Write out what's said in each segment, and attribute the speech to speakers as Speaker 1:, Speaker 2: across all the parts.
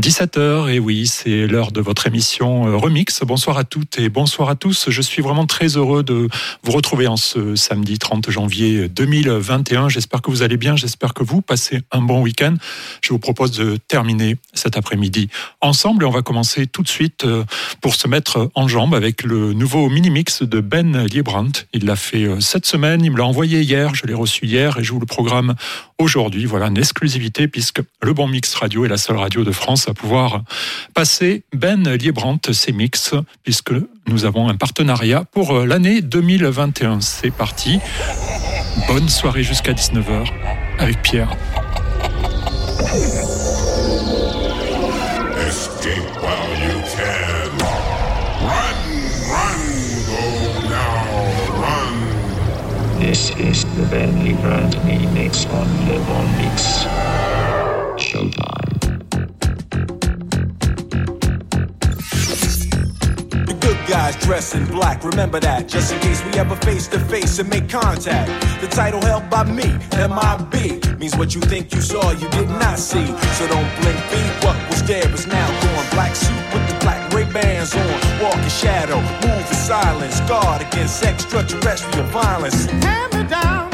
Speaker 1: 17h, et oui, c'est l'heure de votre émission euh, Remix. Bonsoir à toutes et bonsoir à tous. Je suis vraiment très heureux de vous retrouver en ce samedi 30 janvier 2021. J'espère que vous allez bien, j'espère que vous passez un bon week-end. Je vous propose de terminer cet après-midi ensemble et on va commencer tout de suite euh, pour se mettre en jambe avec le nouveau mini-mix de Ben Liebrandt. Il l'a fait euh, cette semaine, il me l'a envoyé hier, je l'ai reçu hier et je vous le programme aujourd'hui. Voilà une exclusivité puisque le Bon Mix Radio est la seule radio de France à pouvoir passer Ben Liebrandt mix, puisque nous avons un partenariat pour euh, l'année 2021. C'est parti. Bonne soirée jusqu'à 19h avec Pierre.
Speaker 2: This is the Ben Liebrandt mix on Bon Mix. Showtime.
Speaker 3: Guys dressed in black. Remember that, just in case we ever face to face and make contact. The title held by me, MIB, means what you think you saw, you did not see. So don't blink, be what was there is now gone. Black suit with the black Ray bands on, walk in shadow, move in silence, guard against extraterrestrial violence.
Speaker 4: Hand me down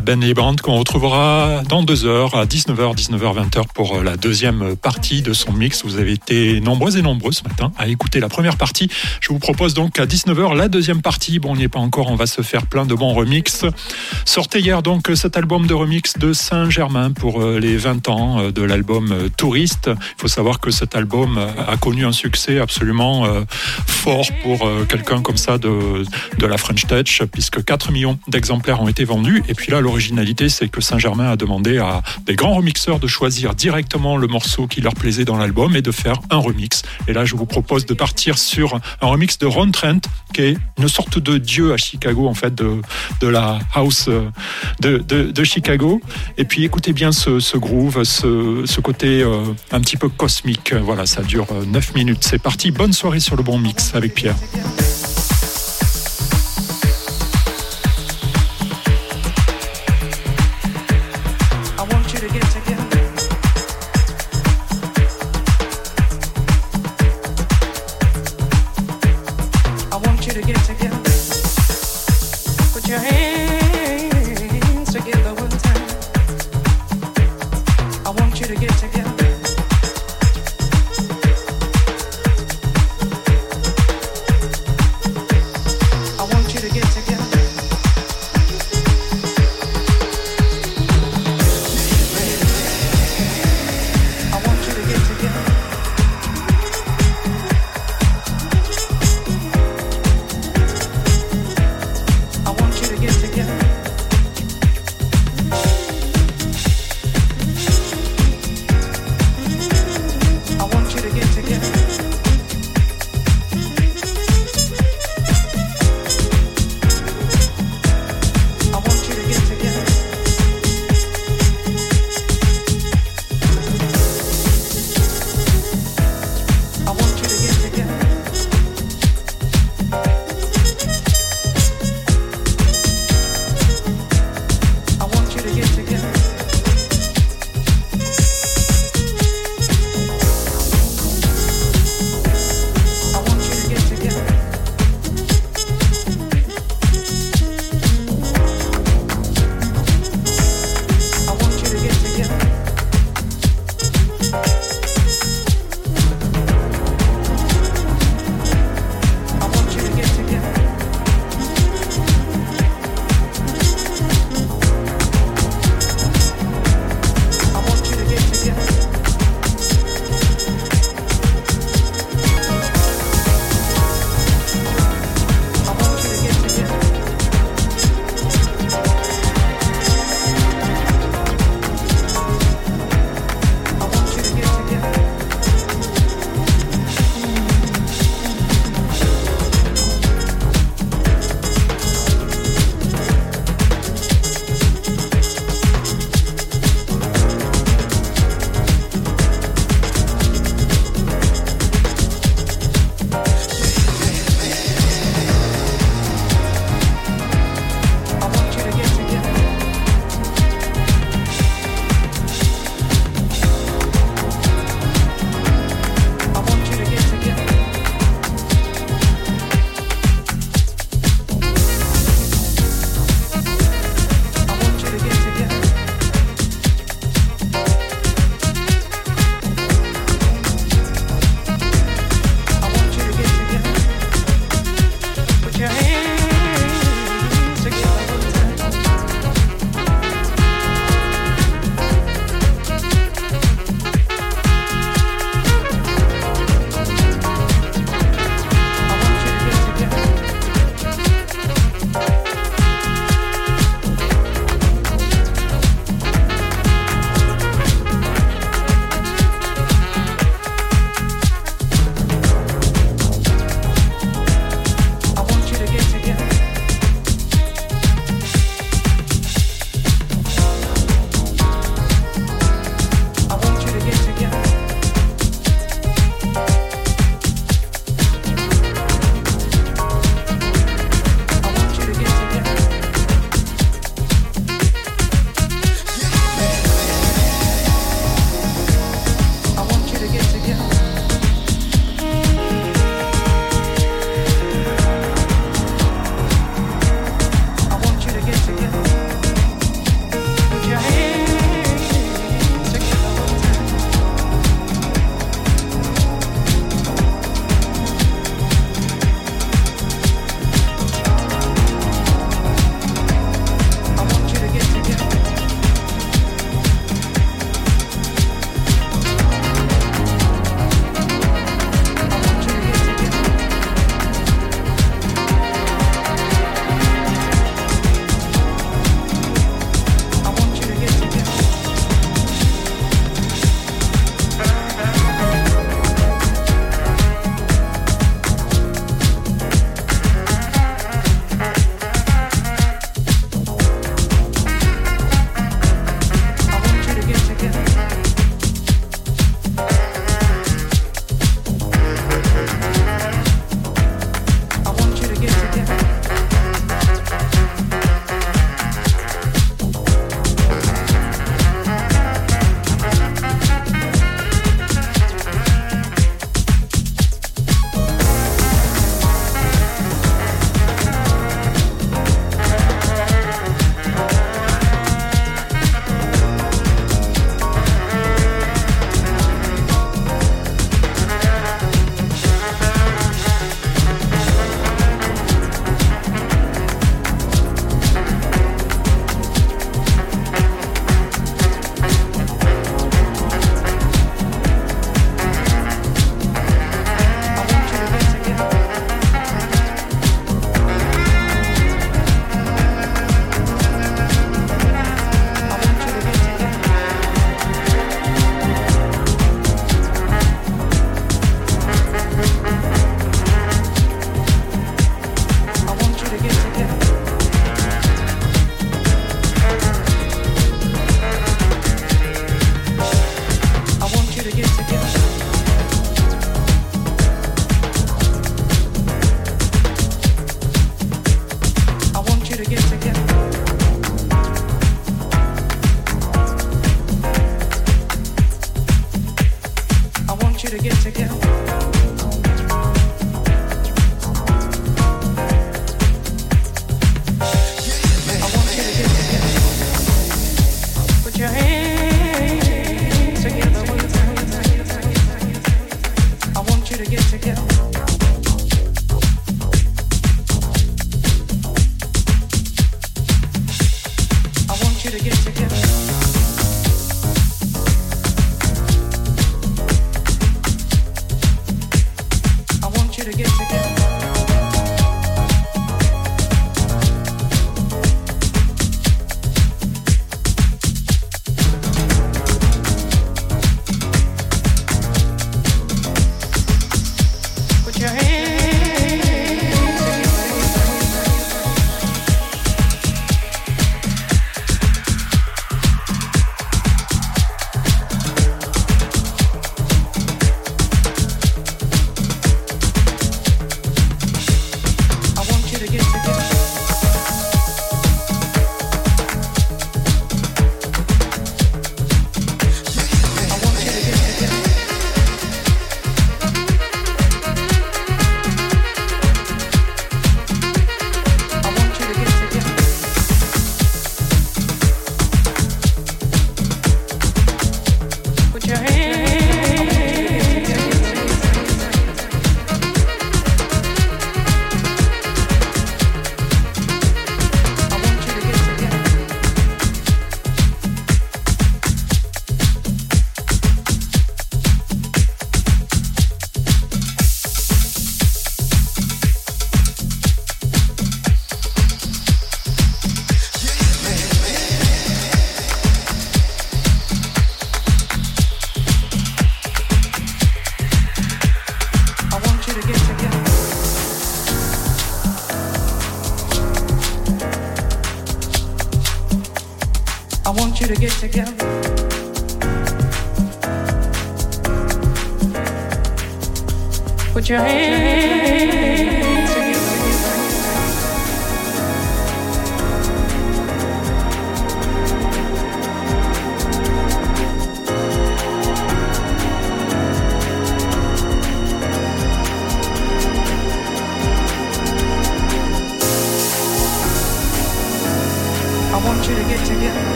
Speaker 1: Ben et Brandt qu'on retrouvera dans deux heures à 19h, 19h, 20h pour euh, la deuxième partie de son mix. Vous avez été nombreux et nombreux ce matin à écouter la première partie. Je vous propose donc à 19h la deuxième partie. Bon, on n'y est pas encore, on va se faire plein de bons remixes. Sortait hier donc cet album de remix de Saint-Germain pour euh, les 20 ans euh, de l'album Touriste. Il faut savoir que cet album a connu un succès absolument pour quelqu'un comme ça de, de la French Touch, puisque 4 millions d'exemplaires ont été vendus. Et puis là, l'originalité, c'est que Saint-Germain a demandé à des grands remixeurs de choisir directement le morceau qui leur plaisait dans l'album et de faire un remix. Et là, je vous propose de partir sur un remix de Ron Trent, qui est une sorte de dieu à Chicago, en fait, de, de la house euh, de, de, Chicago. Et puis, écoutez bien ce, groove, ce, ce côté euh, un petit peu cosmique. Voilà, ça dure 9 euh, minutes. C'est parti. Bonne soirée sur le bon mix avec Pierre.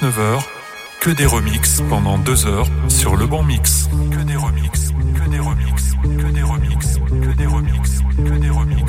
Speaker 1: 19h, que des remixes pendant deux heures sur le bon mix. Que des remixes, que des remixes, que des remixes, que des remixes, que des remixes,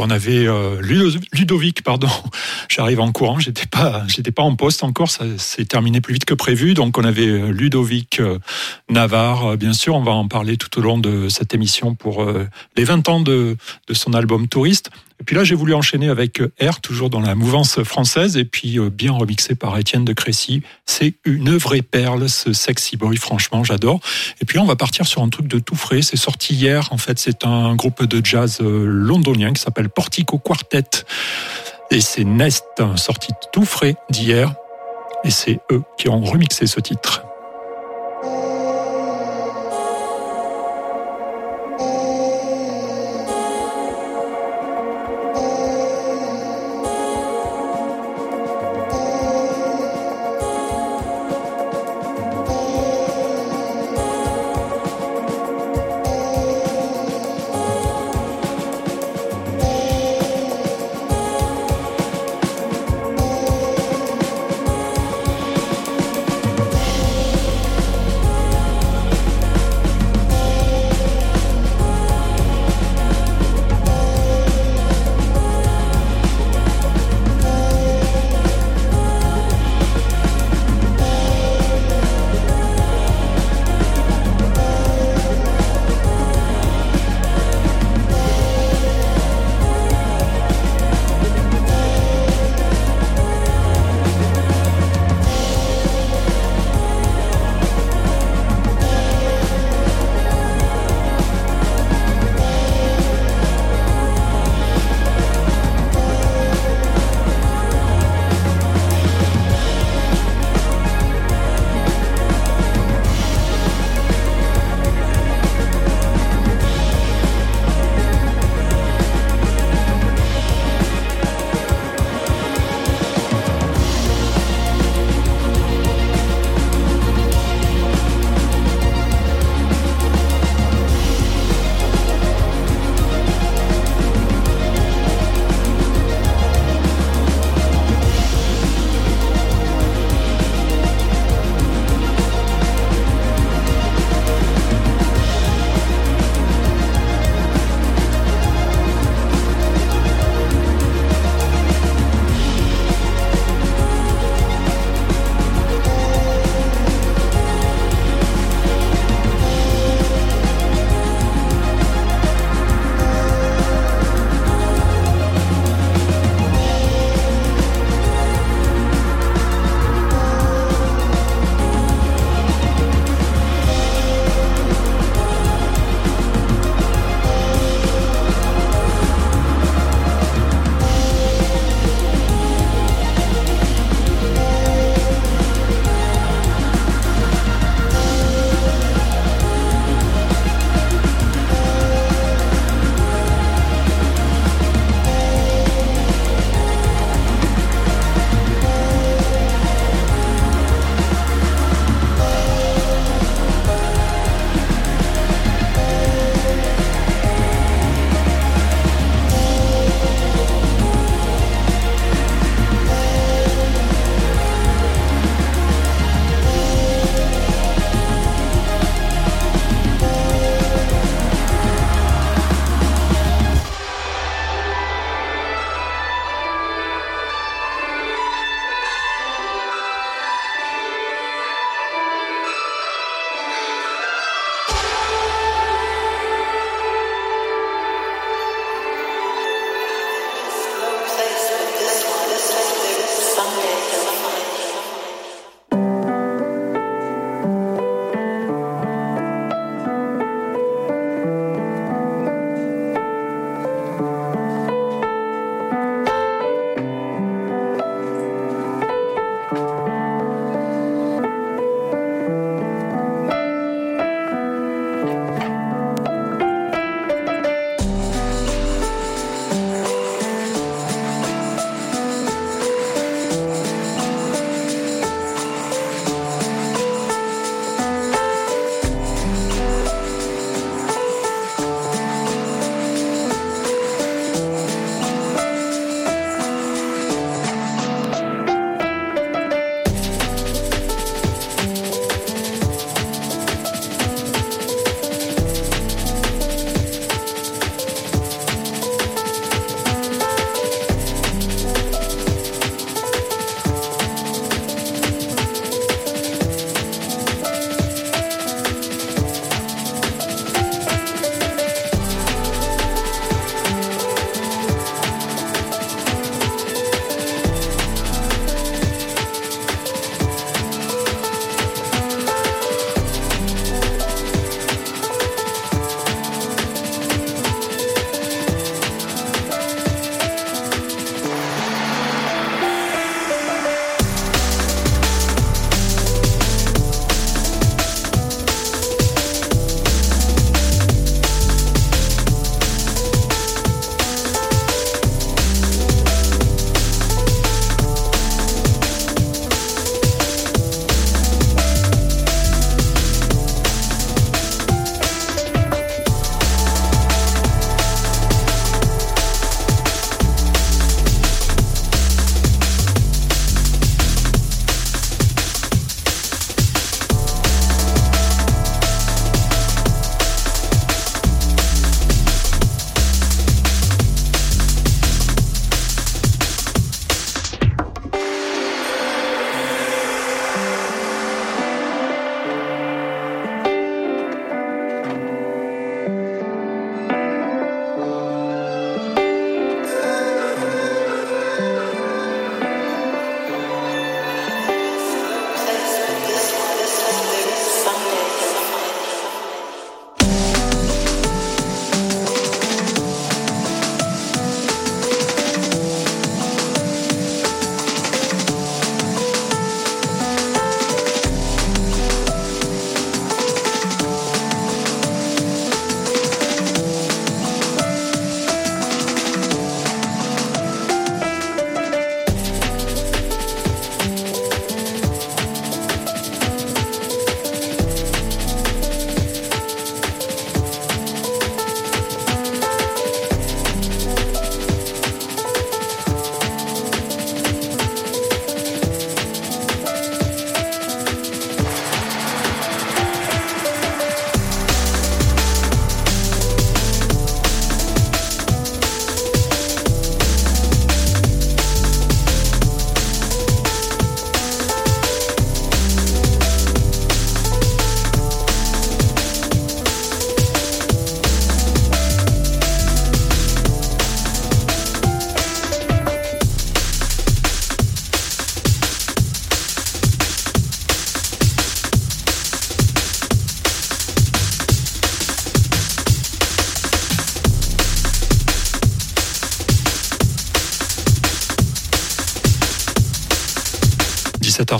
Speaker 1: on avait euh, Ludo- Ludovic, pardon. J'arrive en courant, j'étais pas, pas en poste encore. Ça s'est terminé plus vite que prévu. Donc on avait euh, Ludovic euh, Navarre, bien sûr. On va en parler tout au long de cette émission pour les 20 ans de, de son album Touriste. Et puis là, j'ai voulu enchaîner avec R, toujours dans la mouvance française, et puis euh, bien remixé par Étienne de Crécy. C'est une vraie perle, ce sexy boy. Franchement, j'adore. Et puis là, on va partir sur un truc de tout frais. C'est sorti hier. En fait, c'est un groupe de jazz euh, londonien qui s'appelle Portico Quartet. Et c'est Nest, un sorti tout frais d'hier. Et c'est eux qui ont remixé ce titre.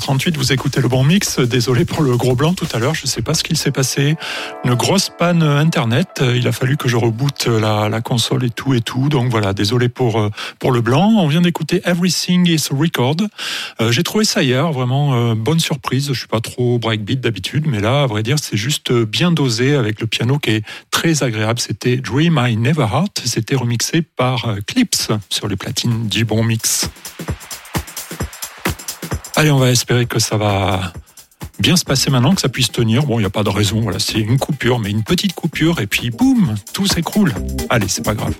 Speaker 1: 17h38, vous écoutez le bon mix. Désolé pour le gros blanc tout à l'heure, je ne sais pas ce qu'il s'est passé. Une grosse panne internet. Il a fallu que je reboote la, console et tout et tout. Donc voilà, désolé pour, euh, pour le blanc. On vient d'écouter Everything is Record. Euh, j'ai trouvé ça hier, vraiment euh, bonne surprise. Je suis pas trop breakbeat d'habitude, mais là, à vrai dire, c'est juste bien dosé avec le piano qui est très agréable. C'était Dream I Never Heart. C'était remixé par Clips sur les platines du bon mix. Allez, on va espérer que ça va bien se passer maintenant, que ça puisse tenir. Bon, il n'y a pas de raison, voilà, c'est une coupure, mais une petite coupure, et puis boum, tout s'écroule. Allez, c'est pas grave.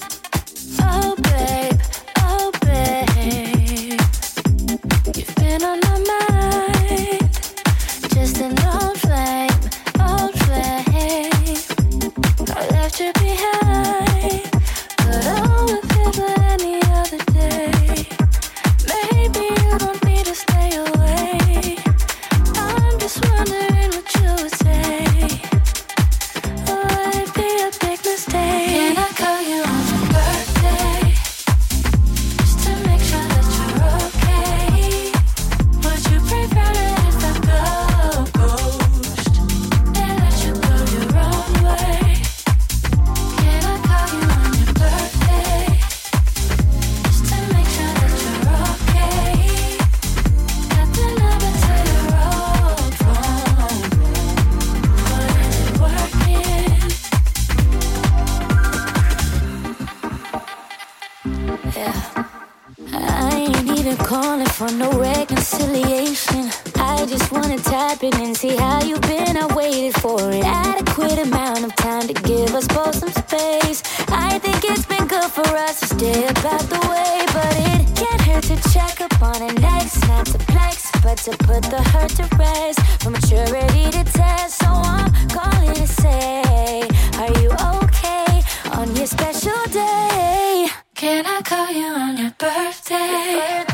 Speaker 5: To rest. For maturity to test, so I'm calling to say, Are you okay on your special day? Can I call you on your birthday? Just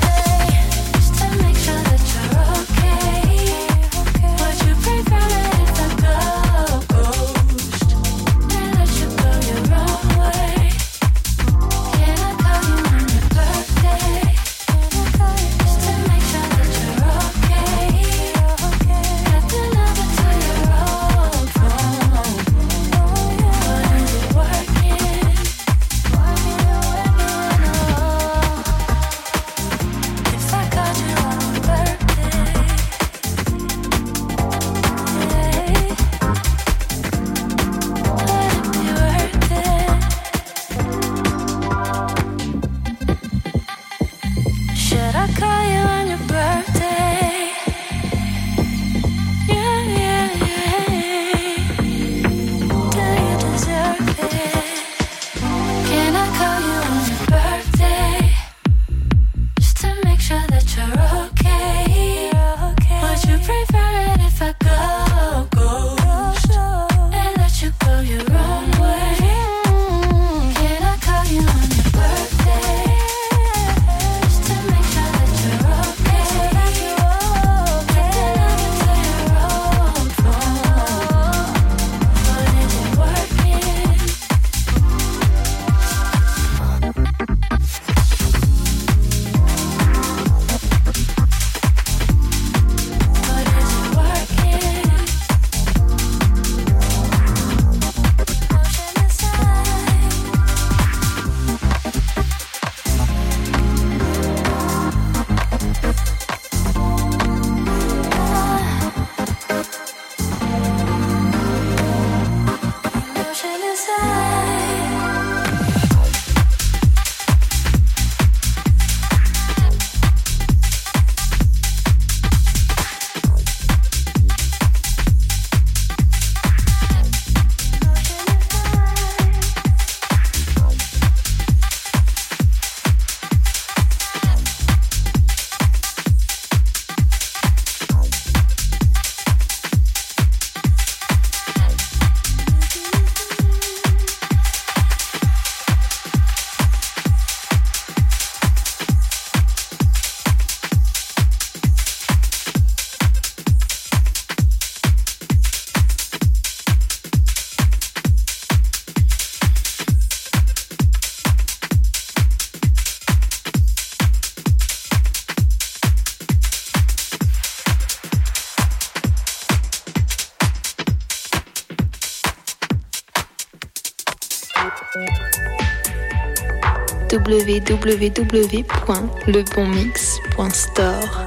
Speaker 6: www.lebonmix.store.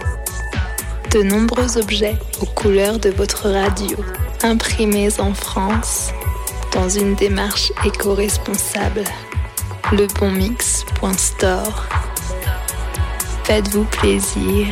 Speaker 6: De nombreux objets aux couleurs de votre radio, imprimés en France, dans une démarche éco-responsable. Lebonmix.store. Faites-vous plaisir.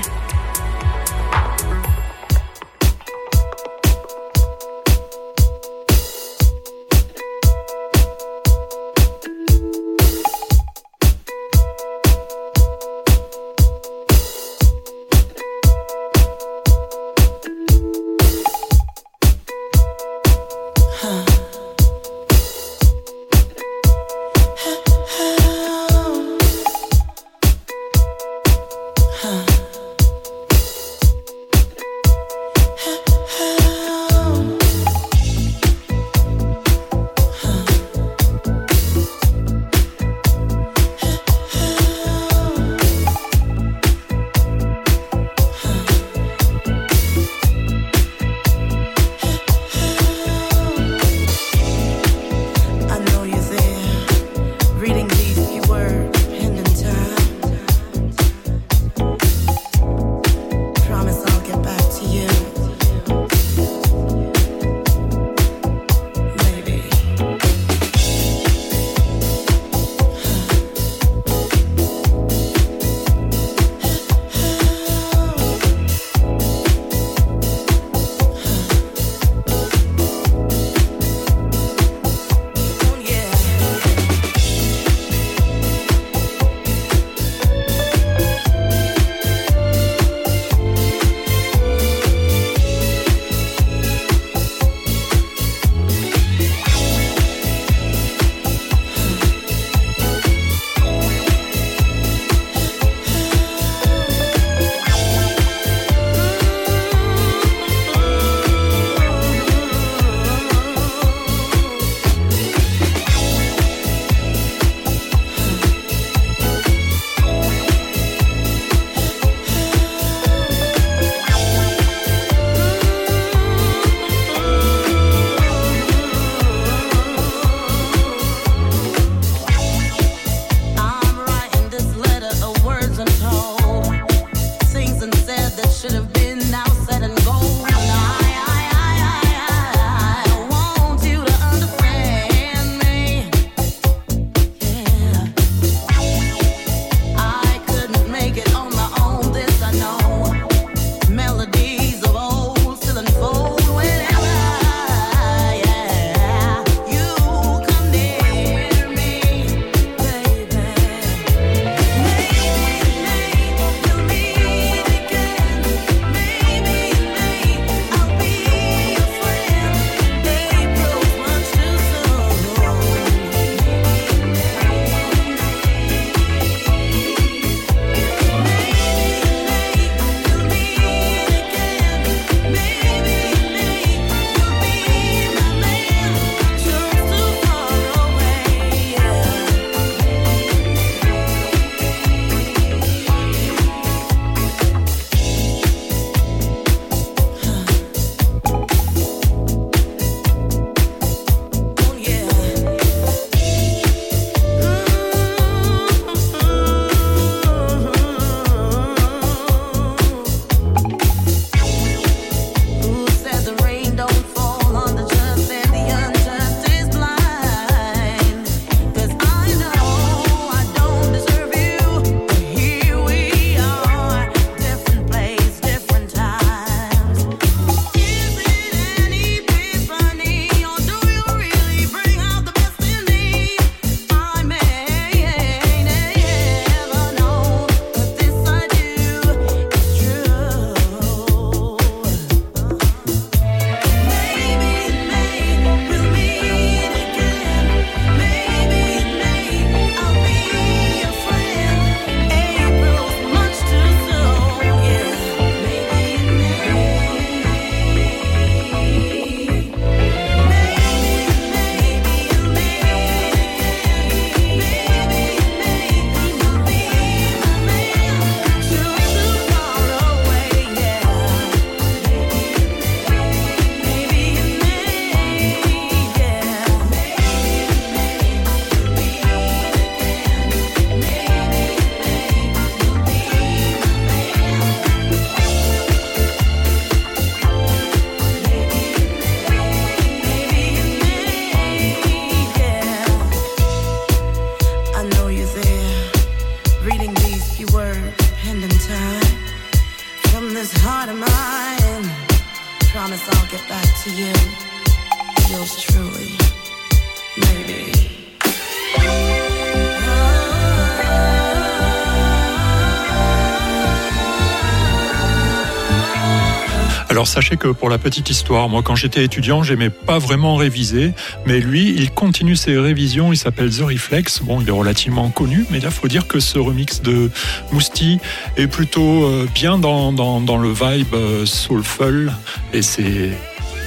Speaker 1: Alors sachez que pour la petite histoire, moi quand j'étais étudiant, j'aimais pas vraiment réviser, mais lui, il continue ses révisions, il s'appelle The Reflex. Bon, il est relativement connu, mais là, faut dire que ce remix de Mousti est plutôt euh, bien dans, dans, dans le vibe euh, soulful et c'est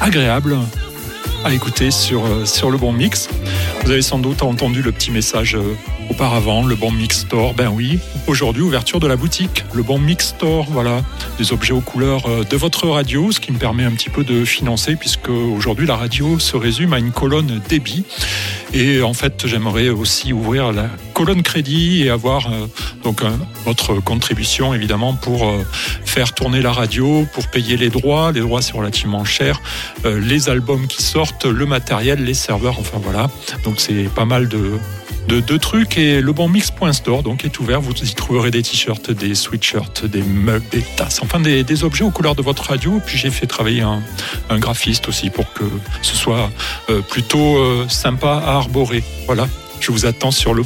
Speaker 1: agréable à écouter sur, euh, sur le bon mix. Vous avez sans doute entendu le petit message auparavant, le bon mix store. Ben oui, aujourd'hui, ouverture de la boutique, le bon mix store, voilà, des objets aux couleurs euh, de votre radio, ce qui me permet un petit peu de financer, puisque aujourd'hui, la radio se résume à une colonne débit. Et en fait, j'aimerais aussi ouvrir la colonne crédit et avoir euh, donc votre contribution évidemment pour euh, faire tourner la radio, pour payer les droits. Les droits c'est relativement cher. Les albums qui sortent, le matériel, les serveurs, enfin voilà. Donc c'est pas mal de de, de trucs et le bon mix.store est ouvert. Vous y trouverez des t-shirts, des sweatshirts, des mugs, des tasses, enfin des, objets aux couleurs de votre radio. Puis j'ai fait travailler un, graphiste aussi pour que ce soit euh, plutôt euh, sympa à arborer. Voilà, je vous attends sur le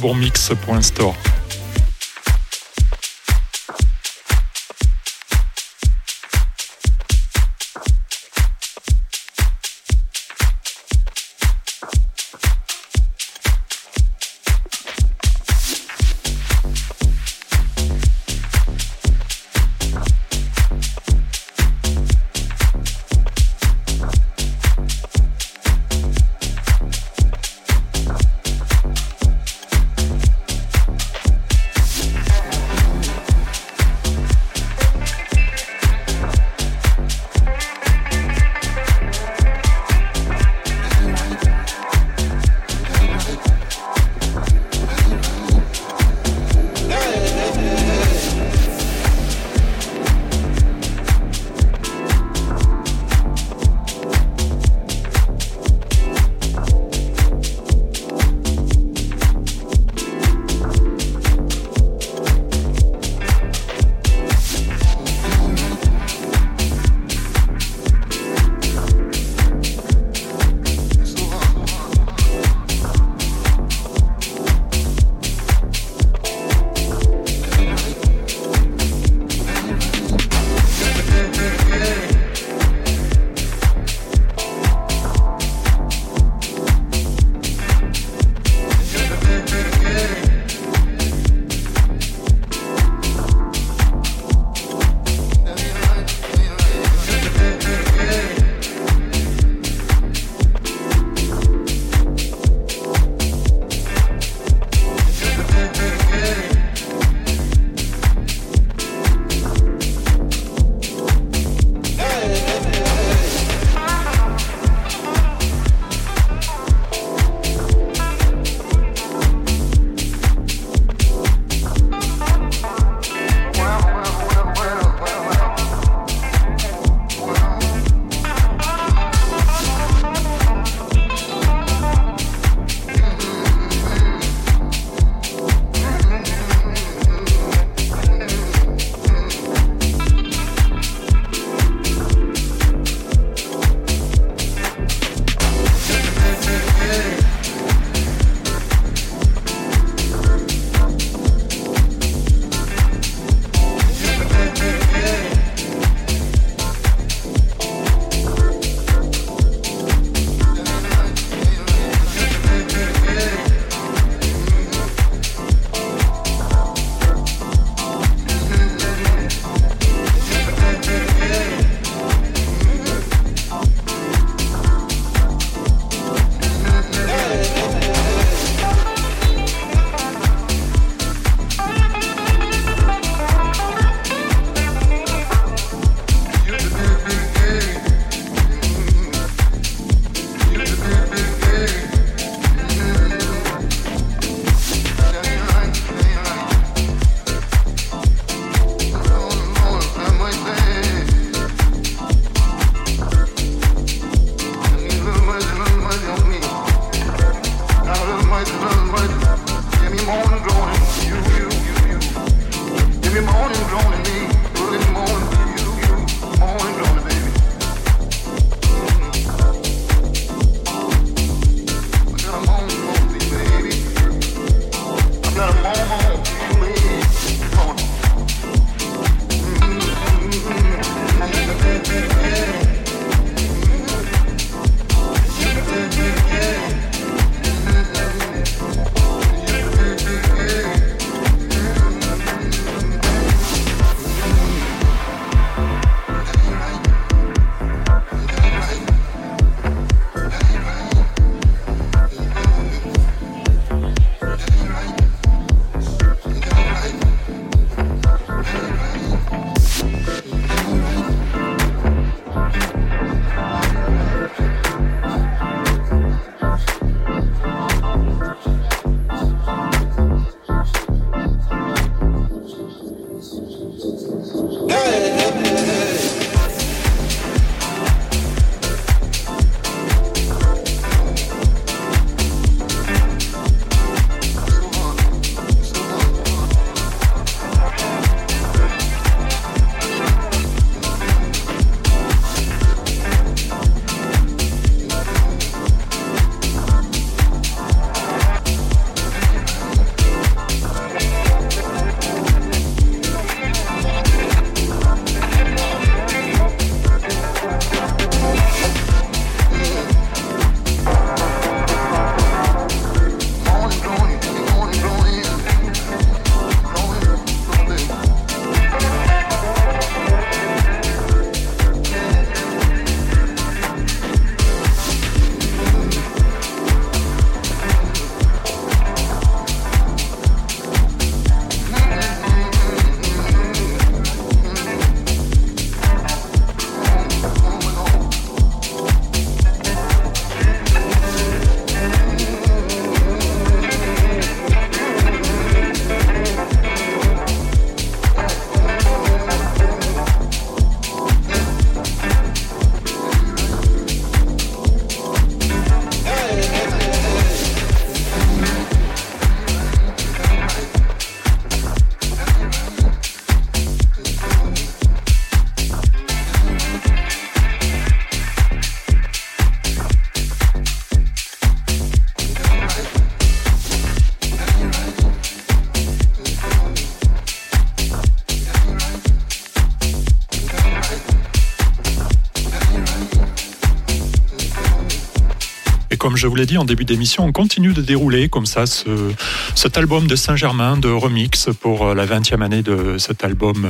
Speaker 1: comme je vous l'ai dit en début d'émission, on continue de dérouler comme ça ce, cet album de Saint-Germain de remix pour la 20e année de cet album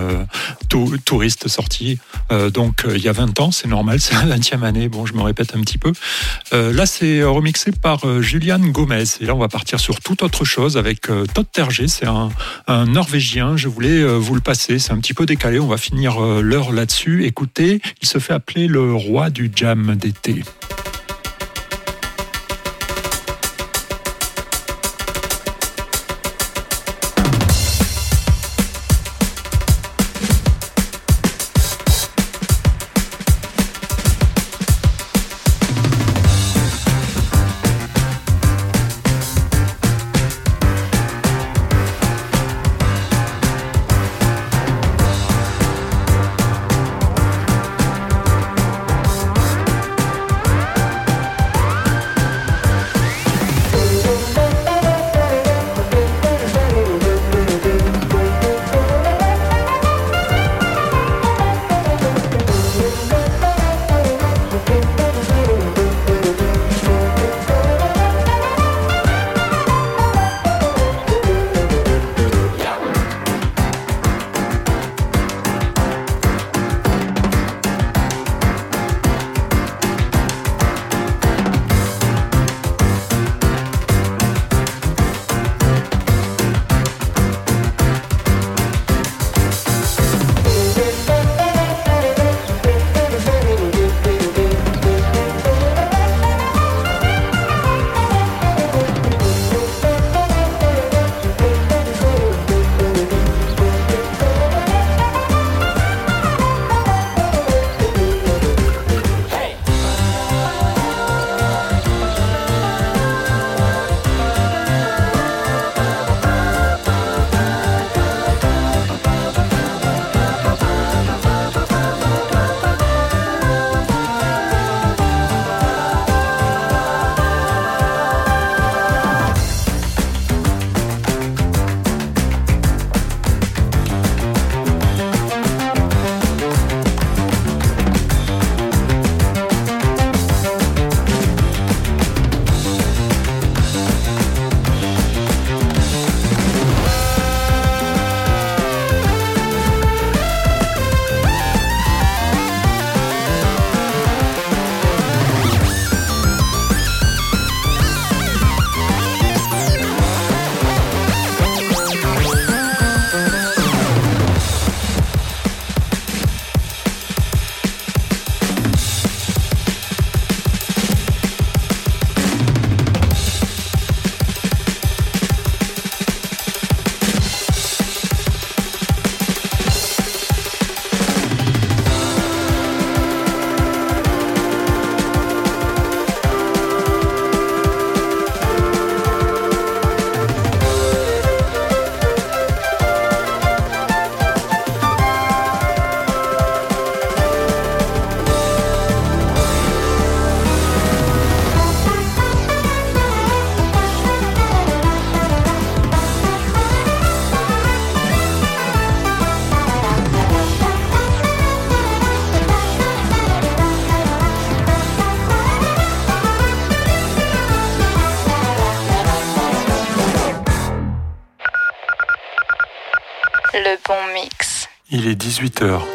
Speaker 1: Touriste sorti. donc il y a 20 ans, c'est normal, c'est la 20e année. Bon, je me répète un petit peu. là, c'est remixé par Julian Gomez. Et là, on va partir sur toute autre chose avec Todd Terger. C'est un Norvégien. Je voulais vous le passer. C'est un petit peu décalé. On va finir l'heure là-dessus. Écoutez, il se fait appeler le roi du jam d'été. 18h.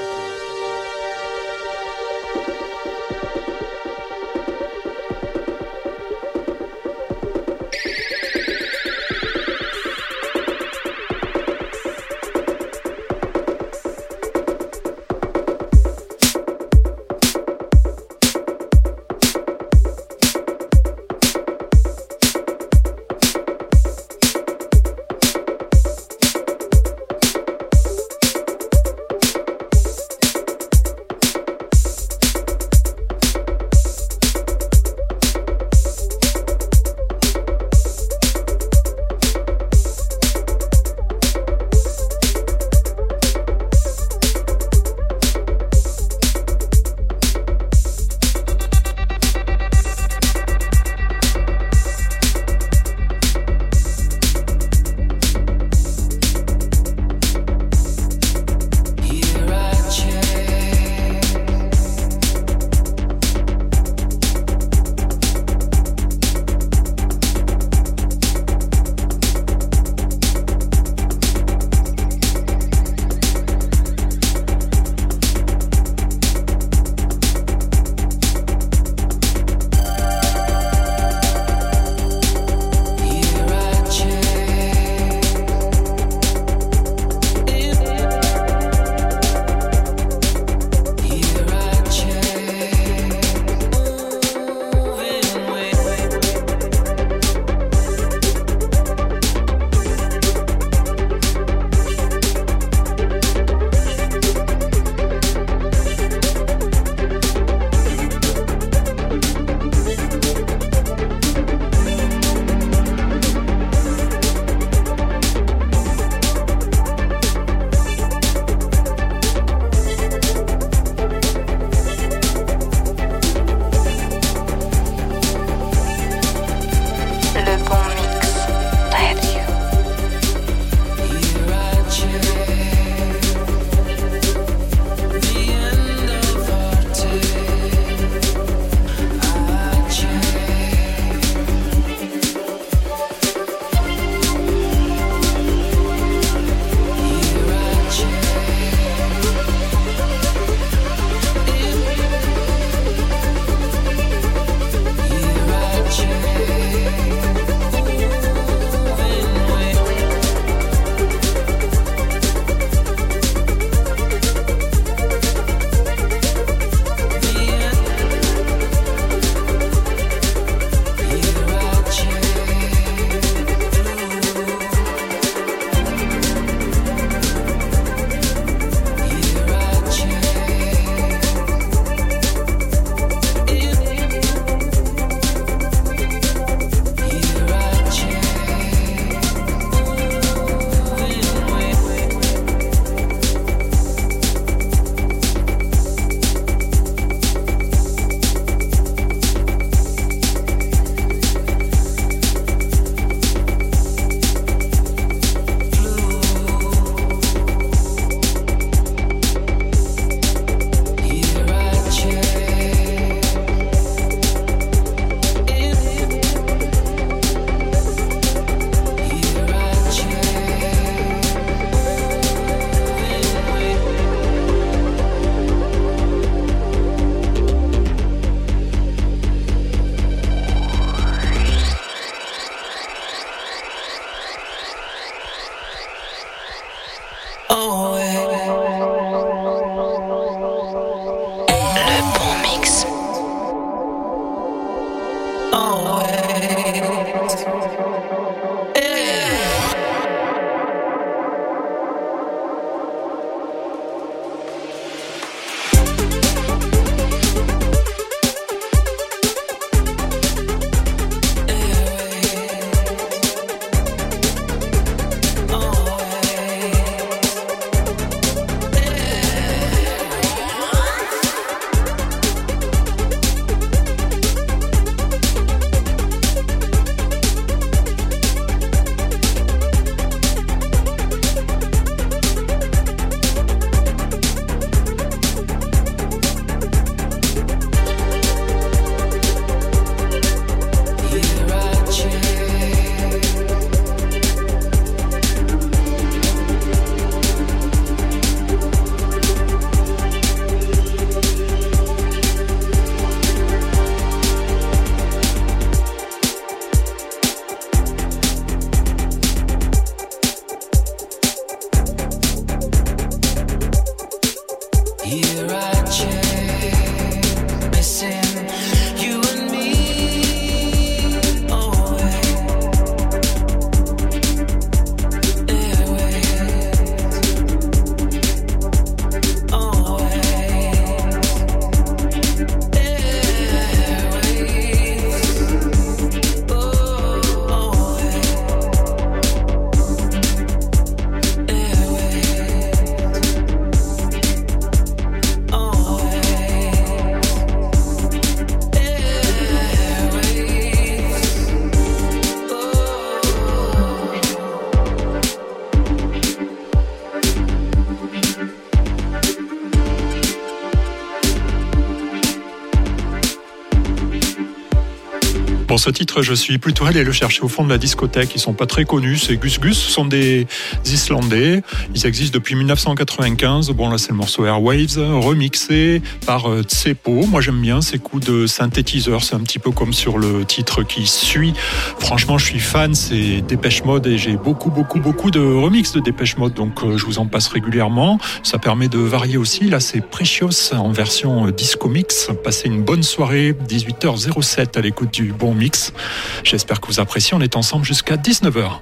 Speaker 1: Ce titre, je suis plutôt allé le chercher au fond de la discothèque. Ils sont pas très connus. C'est Gus Gus. Ce sont des Islandais. Ils existent depuis 1995. Bon, là, c'est le morceau Airwaves, remixé par euh, Tsepo. Moi, j'aime bien ces coups de synthétiseur. C'est un petit peu comme sur le titre qui suit. Franchement, je suis fan. C'est Dépêche Mode et j'ai beaucoup, beaucoup, beaucoup de remix de Dépêche Mode. Donc, euh, je vous en passe régulièrement. Ça permet de varier aussi. Là, c'est Precious en version euh, disco mix. Passez une bonne soirée. 18h07 à l'écoute du bon mix. J'espère que vous appréciez. On est ensemble jusqu'à 19h.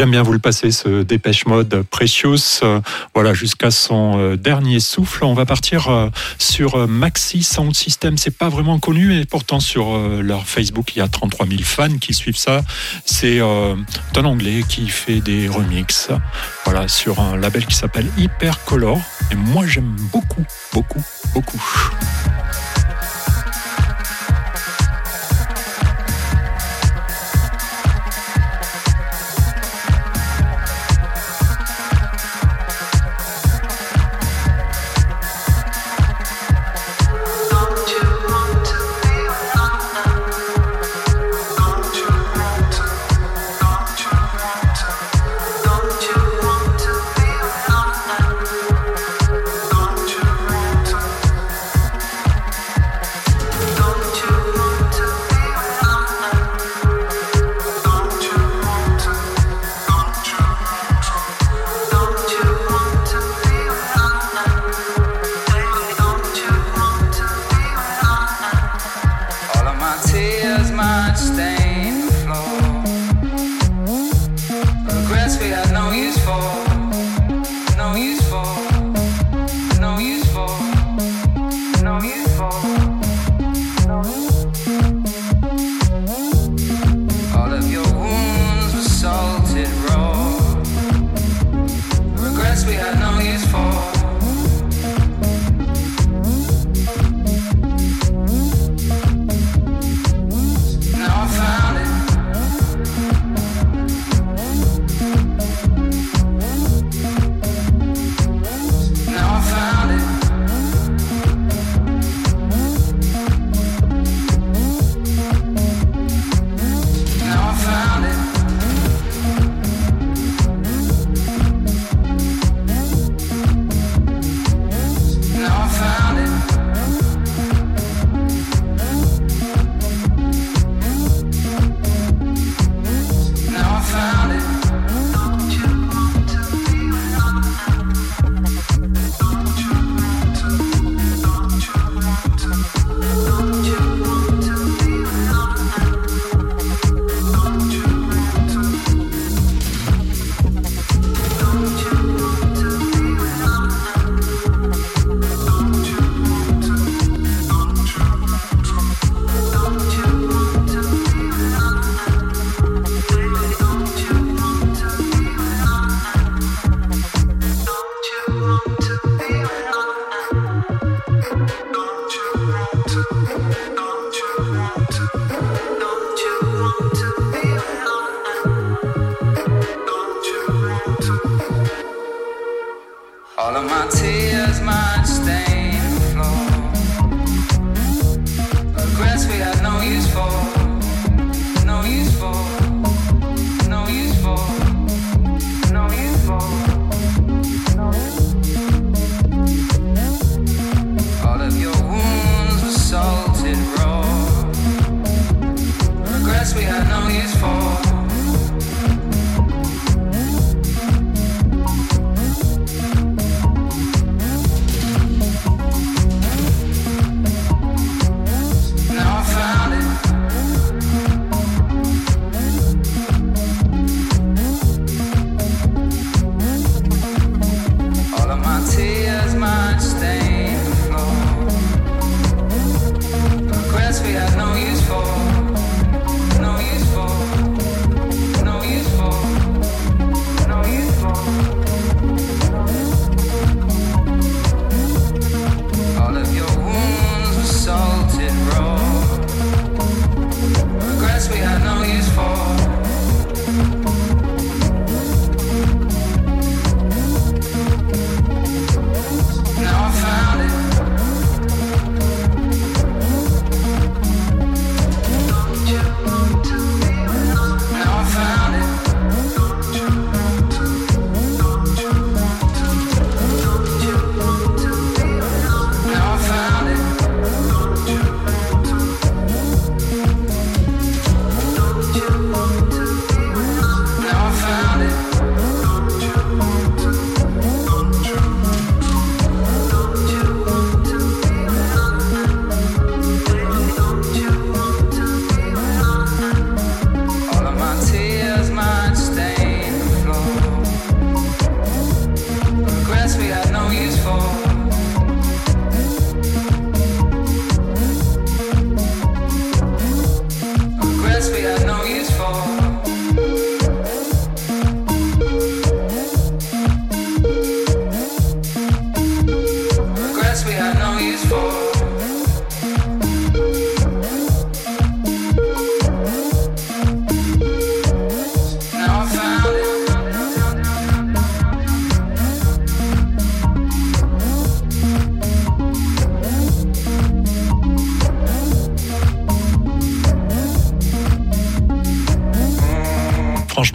Speaker 7: J'aime bien vous le passer, ce dépêche mode Precious, euh, voilà, jusqu'à son euh, dernier souffle. On va partir euh, sur Maxi Sound System. C'est pas vraiment connu, mais pourtant sur leur Facebook, il y a 33 000 fans qui suivent ça. C'est un anglais qui fait des remixes, voilà, sur un label qui s'appelle Hypercolor. Et moi, j'aime beaucoup, beaucoup, beaucoup.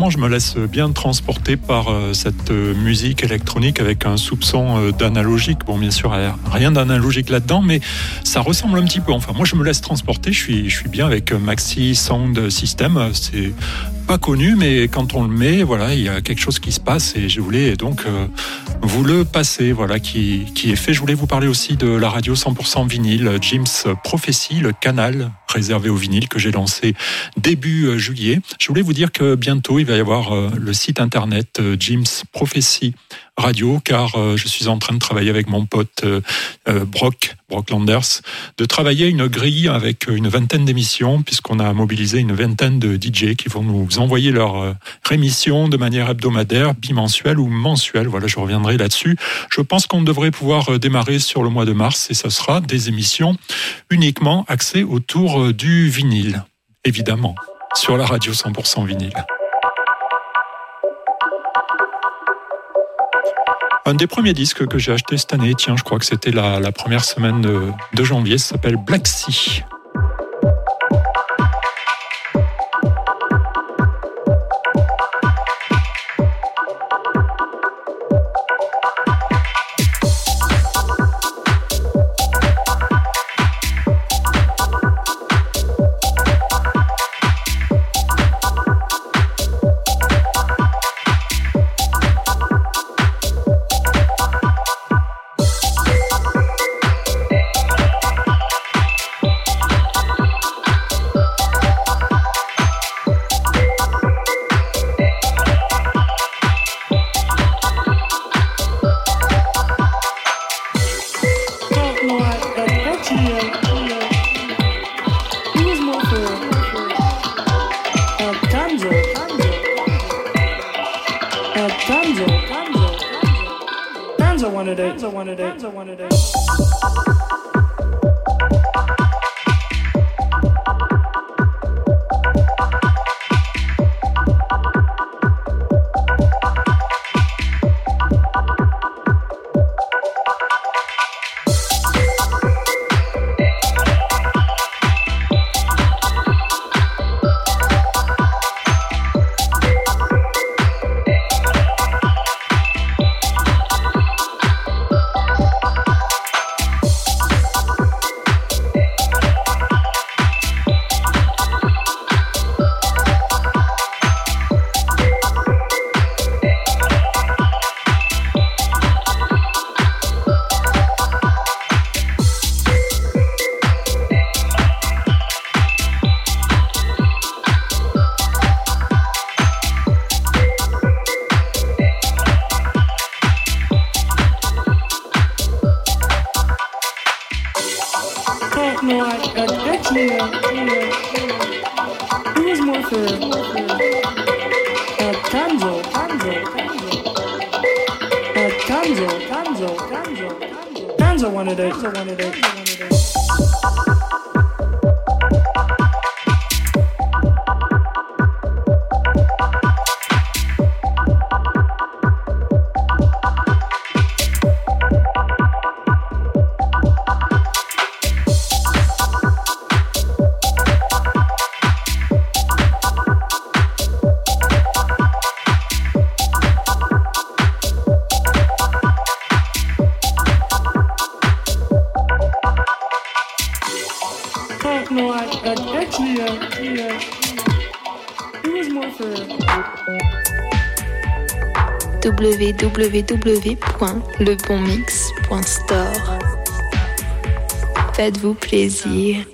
Speaker 1: Je me laisse bien transporter par euh, cette euh, musique électronique avec un soupçon euh, d'analogique. Bon, bien sûr, rien d'analogique là-dedans, mais ça ressemble un petit peu. Enfin, moi, je me laisse transporter. Je suis, je suis bien avec Maxi Sound System. C'est pas connu, mais quand on le met, voilà, il y a quelque chose qui se passe et je voulais donc vous le passer, voilà, qui, qui est fait. Je voulais vous parler aussi de la radio 100% vinyle, Jim's Prophecy, le canal réservé au vinyle que j'ai lancé début euh, juillet. Je voulais vous dire que bientôt il va y avoir euh, le site internet Jim's Prophecy radio, car euh, je suis en train de travailler avec mon pote euh, euh, Brock, Brock Landers, de travailler une grille avec une vingtaine d'émissions, puisqu'on a mobilisé une vingtaine de DJ qui vont nous envoyer leur rémission de manière hebdomadaire, bimensuelle ou mensuelle. Voilà, je reviendrai là-dessus. Je pense qu'on devrait pouvoir démarrer sur le mois de mars et ce sera des émissions uniquement axées autour du vinyle, évidemment, sur la radio 100% vinyle. Un des premiers disques que j'ai acheté cette année, tiens, je crois que c'était la, première semaine de, janvier, s'appelle Black Sea.
Speaker 6: www.lebonmix.store. Faites-vous plaisir.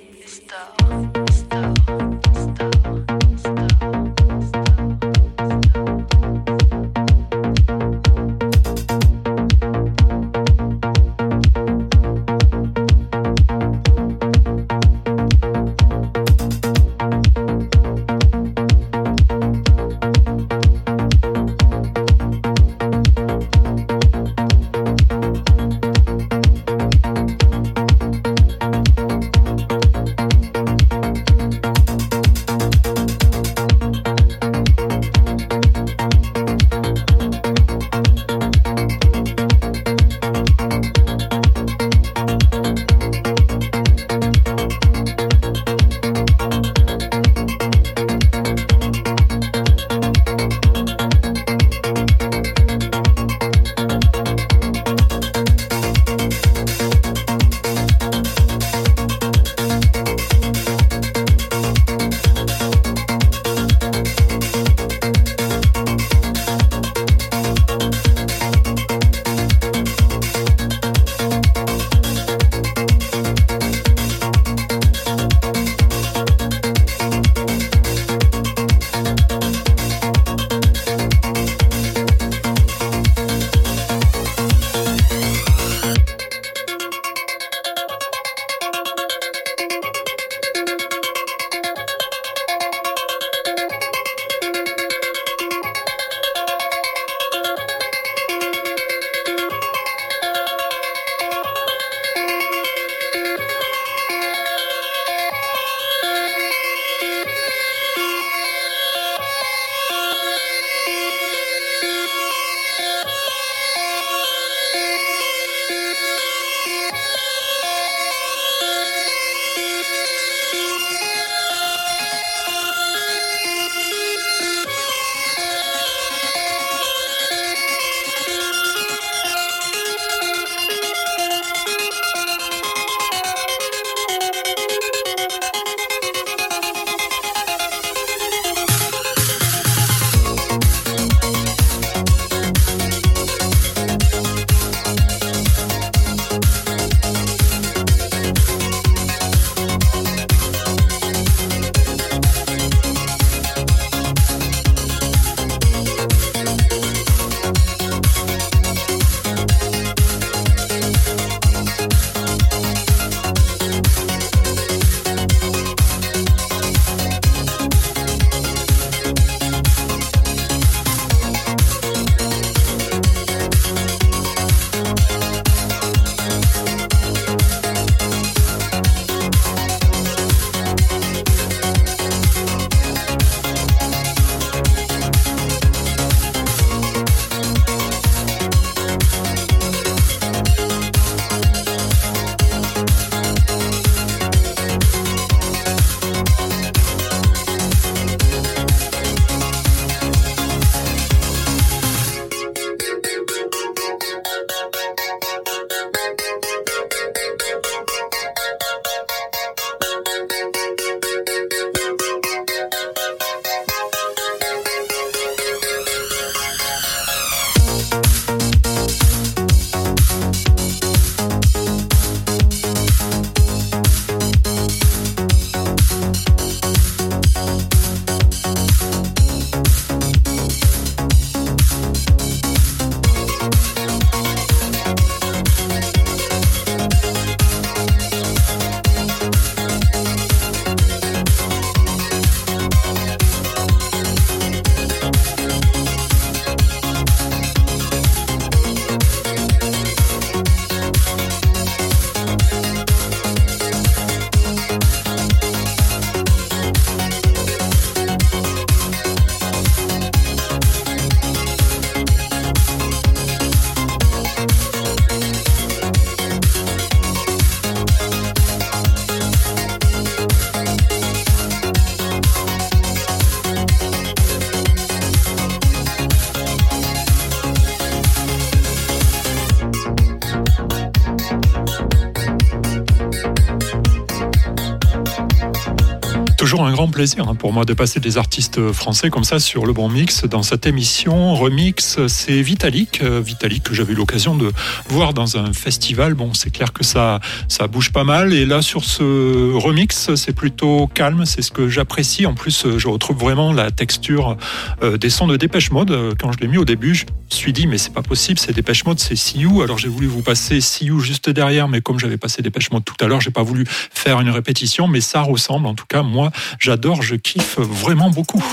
Speaker 1: Plaisir hein, pour moi de passer des artistes français comme ça sur le bon mix dans cette émission. Remix, c'est Vitalik. Euh, Vitalik que j'avais eu l'occasion de voir dans un festival. Bon, c'est clair que ça, ça bouge pas mal. Et là, sur ce remix, c'est plutôt calme. C'est ce que j'apprécie. En plus, je retrouve vraiment la texture euh, des sons de Dépêche Mode. Quand je l'ai mis au début, je me suis dit, mais c'est pas possible, c'est Dépêche Mode, c'est See You. Alors j'ai voulu vous passer See You juste derrière, mais comme j'avais passé Dépêche Mode tout à l'heure, j'ai pas voulu faire une répétition, mais ça ressemble. En tout cas, moi, j'adore, je kiffe vraiment beaucoup.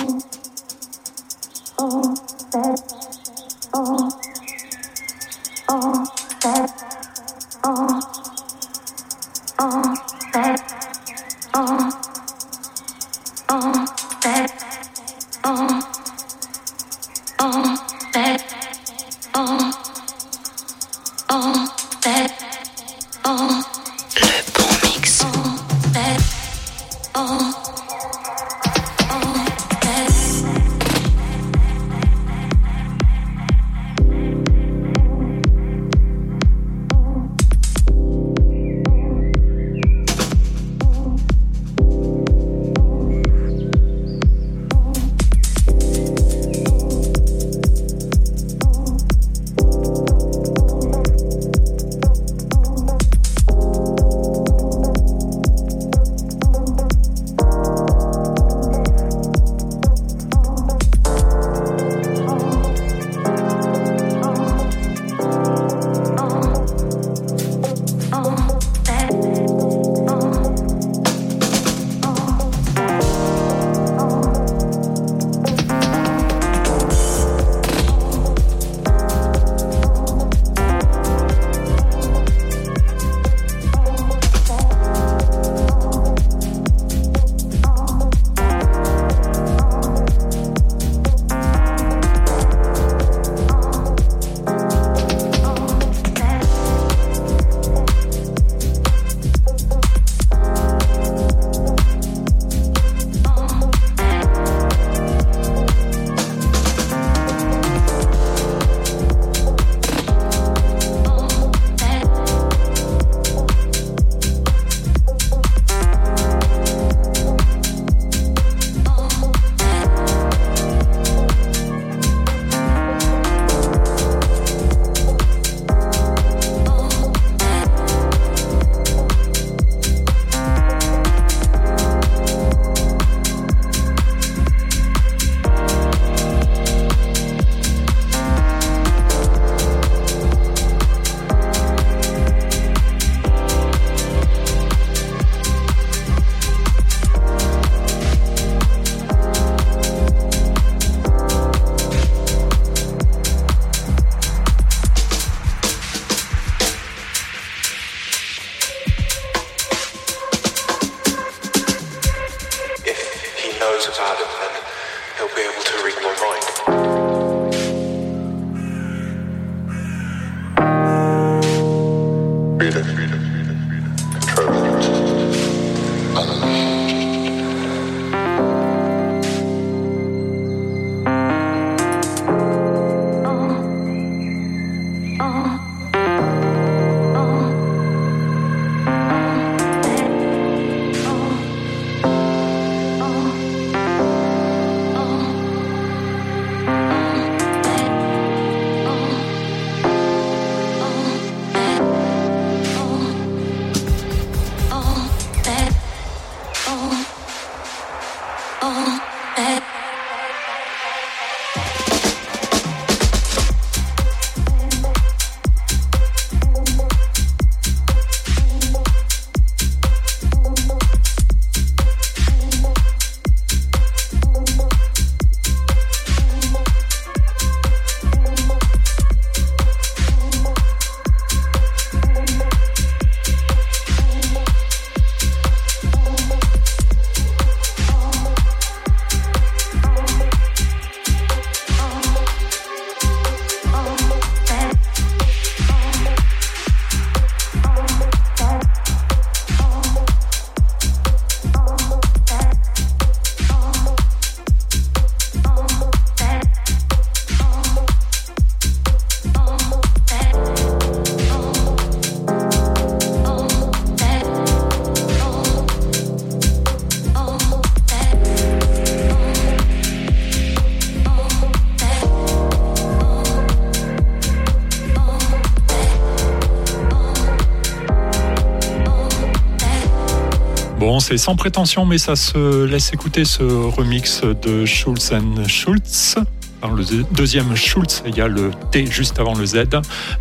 Speaker 1: C'est sans prétention, mais ça se laisse écouter ce remix de Schulz and Schulz. Dans le deuxième Schulz, il y a le T juste avant le Z,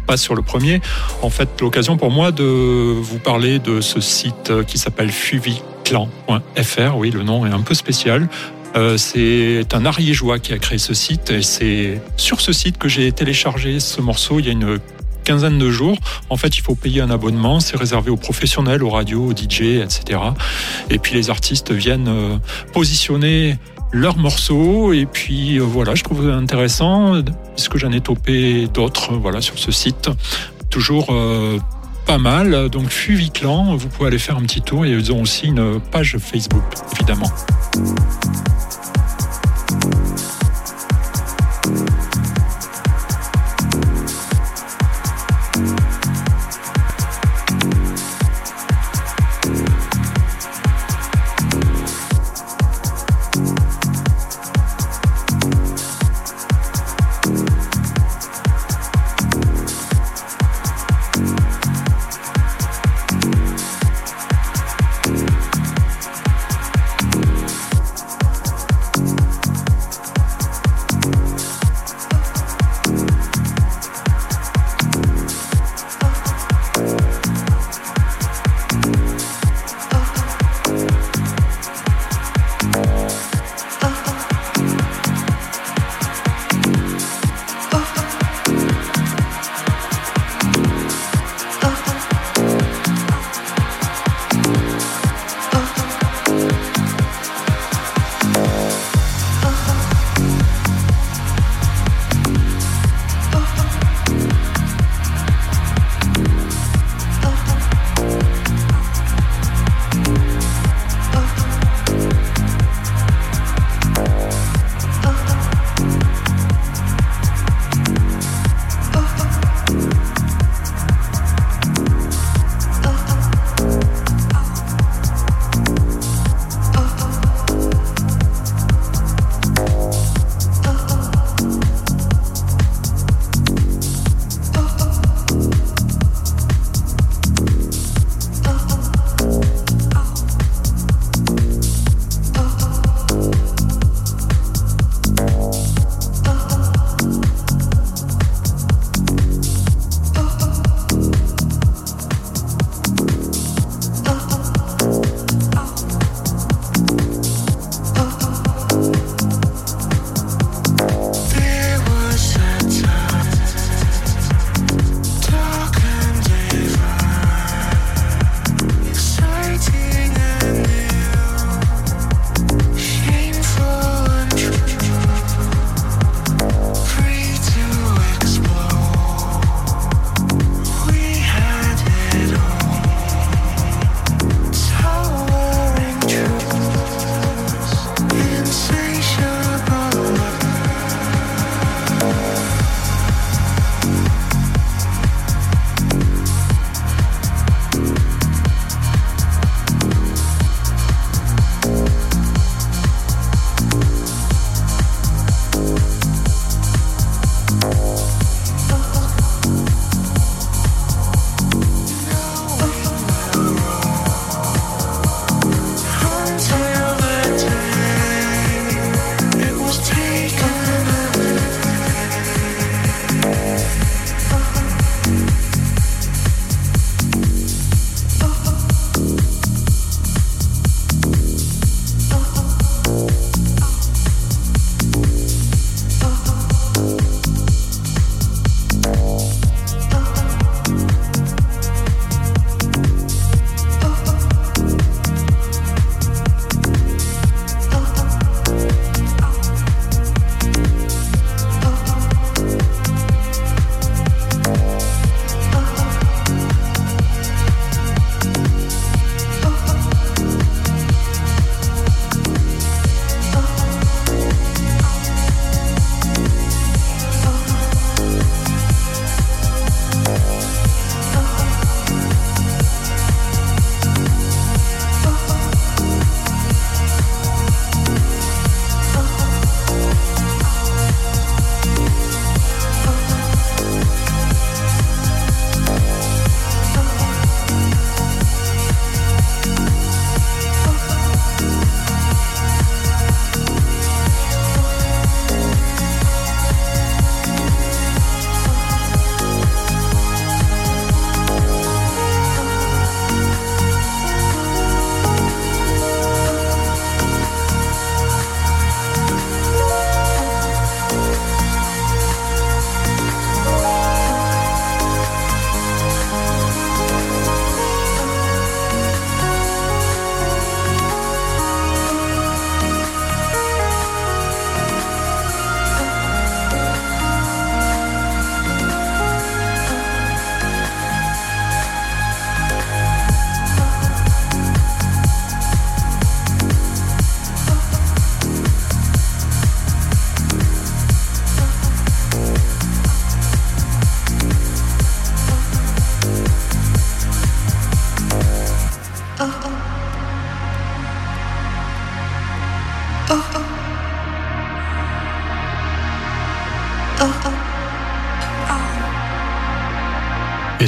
Speaker 1: pas sur le premier. En fait, l'occasion pour moi de vous parler de ce site qui s'appelle fuviclan.fr. Oui, le nom est un peu spécial. Euh, c'est un ariégeois qui a créé ce site et c'est sur ce site que j'ai téléchargé ce morceau il y a une quinzaine de jours. En fait, il faut payer un abonnement. C'est réservé aux professionnels, aux radios, aux DJ, etc. Et puis les artistes viennent euh, positionner leurs morceaux et puis euh, voilà je trouve intéressant puisque j'en ai topé d'autres? Voilà sur ce site toujours pas mal donc Fuviclan vous pouvez aller faire un petit tour et ils ont aussi une page Facebook évidemment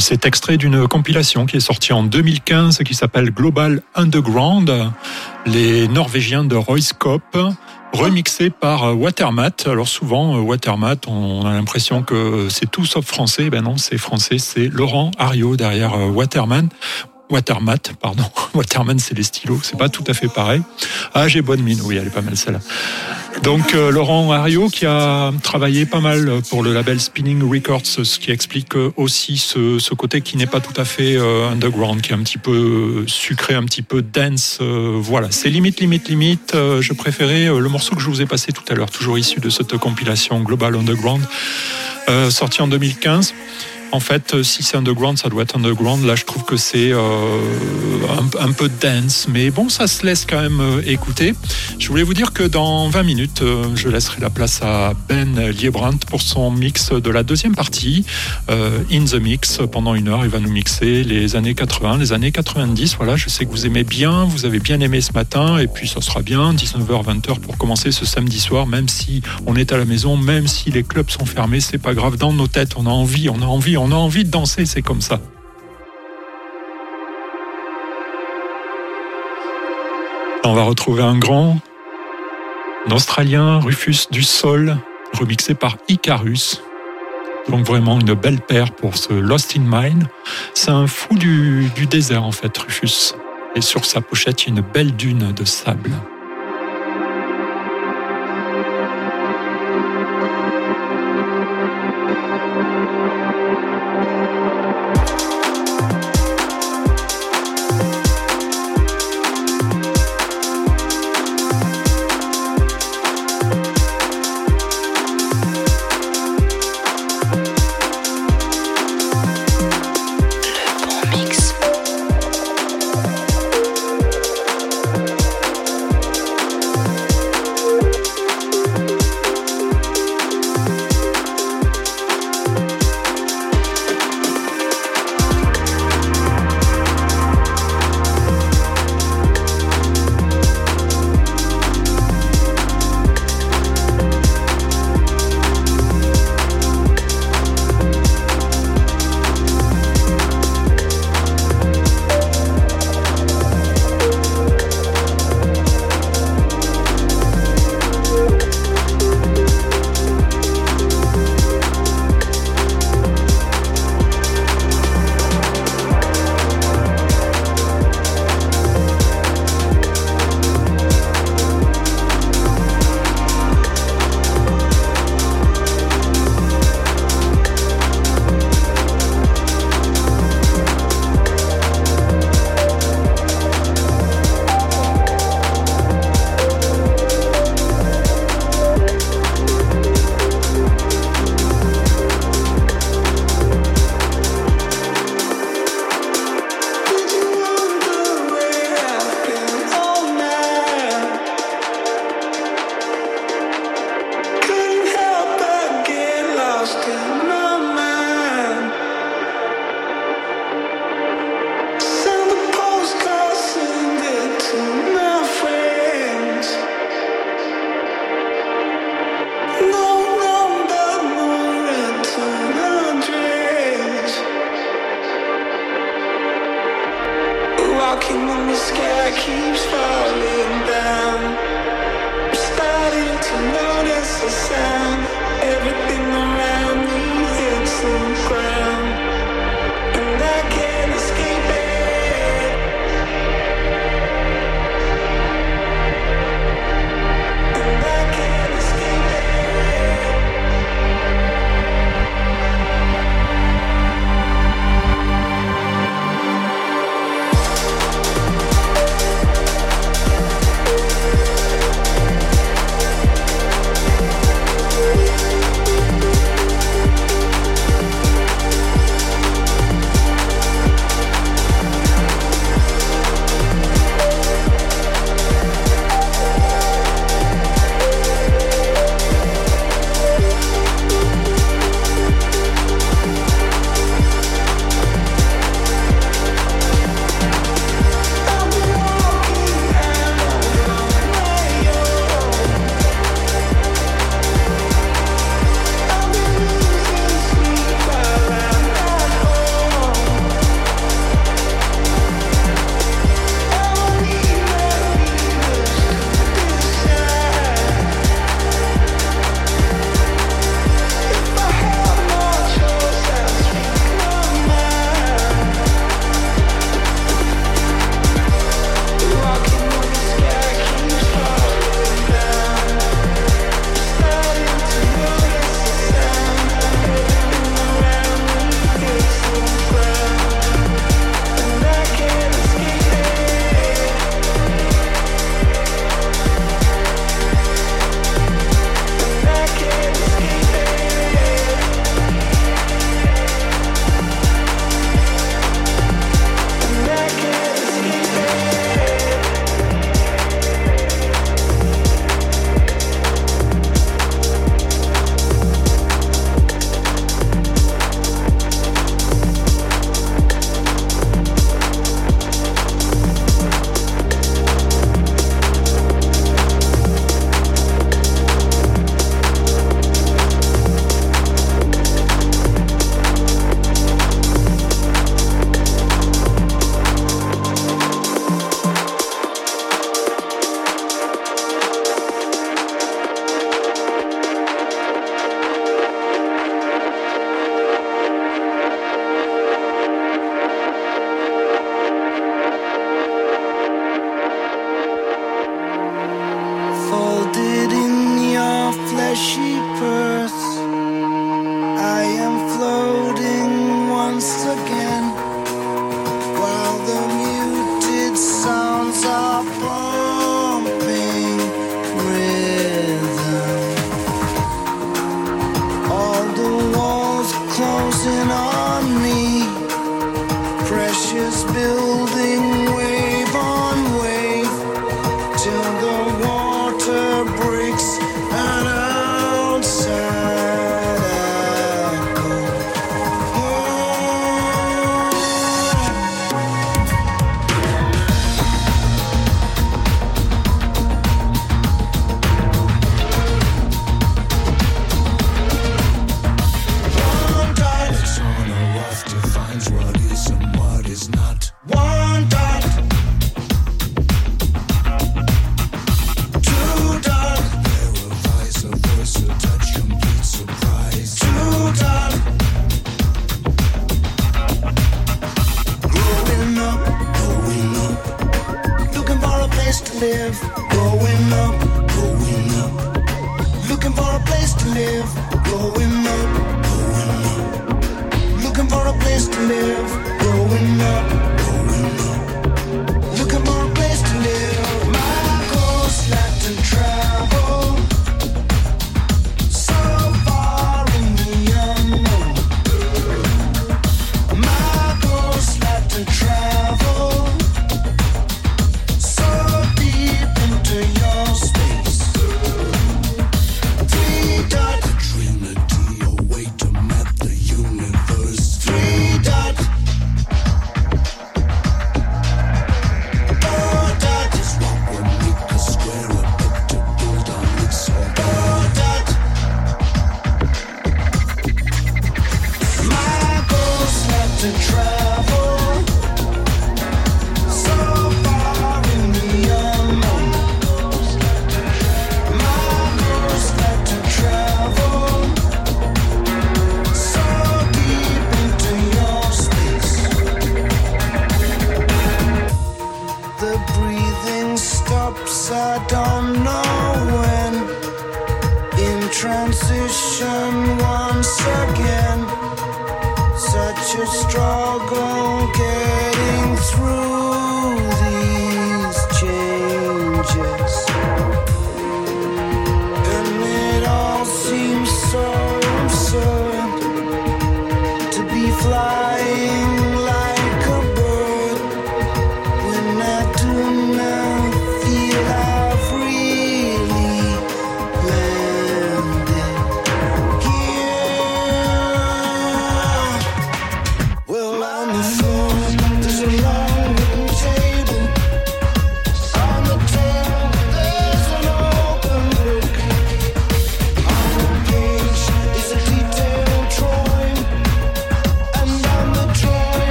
Speaker 1: C'est extrait d'une compilation qui est sortie en 2015 qui s'appelle Global Underground, les Norvégiens de Royskop, remixé par Watermat. Alors souvent, Watermat, on a l'impression que c'est tout sauf français. Ben non, c'est français. C'est Laurent Ario derrière Waterman. Watermat, pardon. Waterman, c'est les stylos, c'est pas tout à fait pareil. Ah, j'ai bonne mine, oui, elle est pas mal celle-là. Donc euh, Laurent Ario qui a travaillé pas mal pour le label Spinning Records, ce qui explique aussi ce, côté qui n'est pas tout à fait euh, underground, qui est un petit peu sucré, un petit peu. Euh, voilà, c'est limite, limite, limite. je préférais le morceau que je vous ai passé tout à l'heure, toujours issu de cette compilation Global Underground, sorti en 2015. En fait, euh, si c'est underground, ça doit être underground. Là, je trouve que c'est euh, un, peu dense, mais bon, ça se laisse quand même euh, écouter. Je voulais vous dire que dans 20 minutes, je laisserai la place à Ben Liebrandt pour son mix de la deuxième partie, In the Mix. Pendant une heure, il va nous mixer les années 80, les années 90. Voilà, je sais que vous aimez bien, vous avez bien aimé ce matin, et puis ça sera bien, 19h, 20h pour commencer ce samedi soir, même si on est à la maison, même si les clubs sont fermés, c'est pas grave. Dans nos têtes, on a envie, on a envie, on a envie de danser, c'est comme ça. On va retrouver un grand, un Australien, Rufus du Sol, remixé par Icarus. Donc vraiment une belle paire pour ce Lost in Mine. C'est un fou du, désert en fait, Rufus. Et sur sa pochette, une belle dune de sable.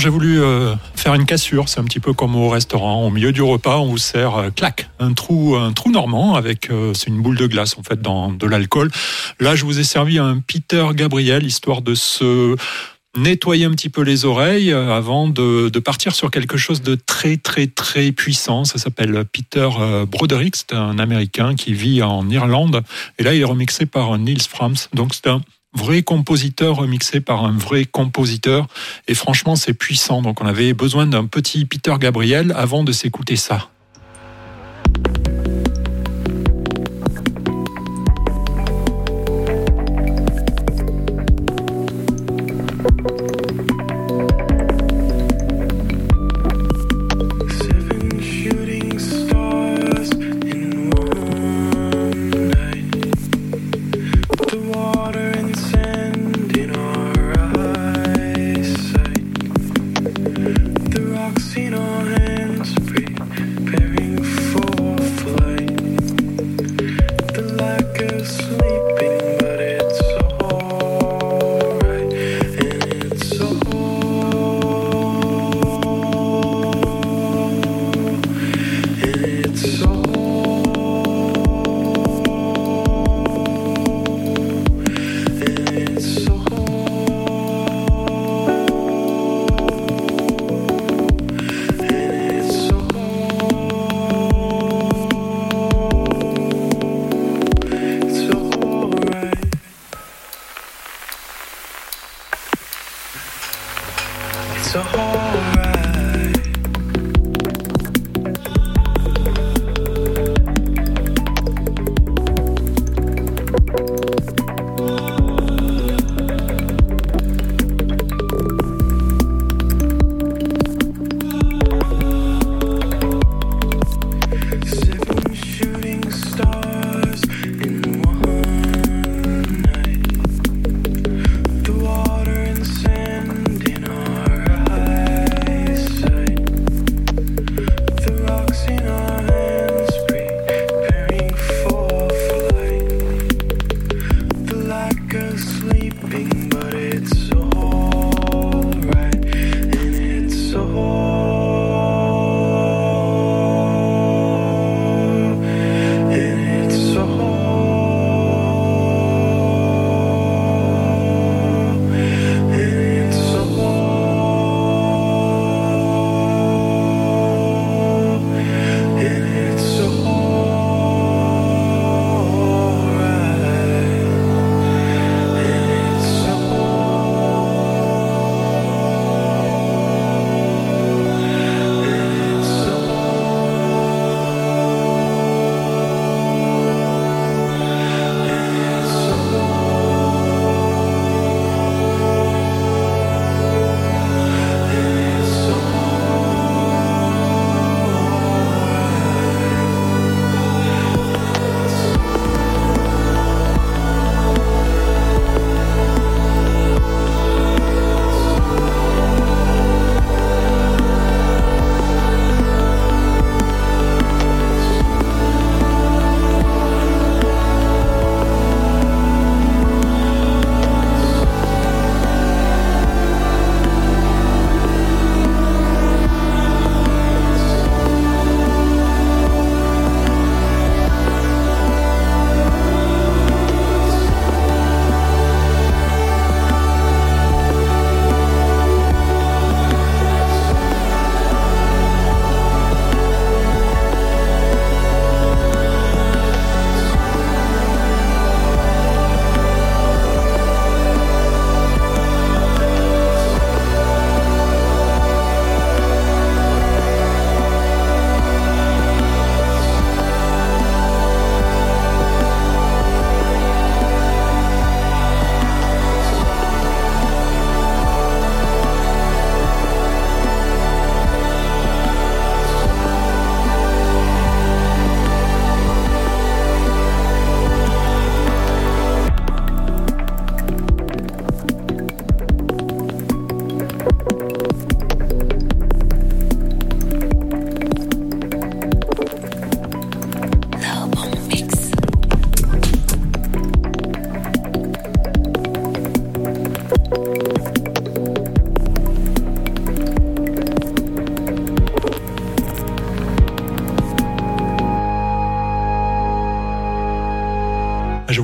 Speaker 1: j'ai voulu euh, faire une cassure. C'est un petit peu comme au restaurant. Au milieu du repas, on vous sert, euh, clac, un trou, un trou normand avec, euh, c'est une boule de glace en fait, dans de l'alcool. Là, je vous ai servi un Peter Gabriel, histoire de se nettoyer un petit peu les oreilles avant de, partir sur quelque chose de très très très puissant. Ça s'appelle Peter Broderick, c'est un Américain qui vit en Irlande. Et là, il est remixé par Nils Frams. Donc c'est un vrai compositeur remixé par un vrai compositeur. Et franchement, c'est puissant. Donc on avait besoin d'un petit Peter Gabriel avant de s'écouter ça.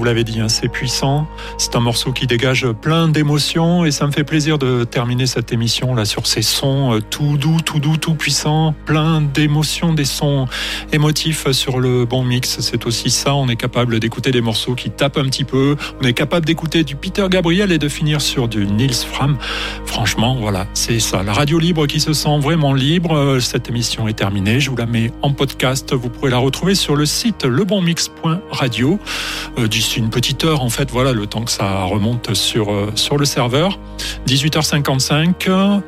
Speaker 1: L'avais dit, hein, c'est puissant. C'est un morceau qui dégage plein d'émotions et ça me fait plaisir de terminer cette émission là sur ces sons euh, tout doux, tout doux, tout puissants, plein d'émotions, des sons émotifs sur le bon mix. C'est aussi ça. On est capable d'écouter des morceaux qui tapent un petit peu. On est capable d'écouter du Peter Gabriel et de finir sur du Nils Fram. Franchement, voilà, c'est ça. La radio libre qui se sent vraiment libre. Euh, Cette émission est terminée. Je vous la mets en podcast. Vous pourrez la retrouver sur le site lebonmix.radio. Euh, D'ici une petite heure, en fait, voilà, le temps que ça remonte sur, euh, sur le serveur. 18h55. Euh,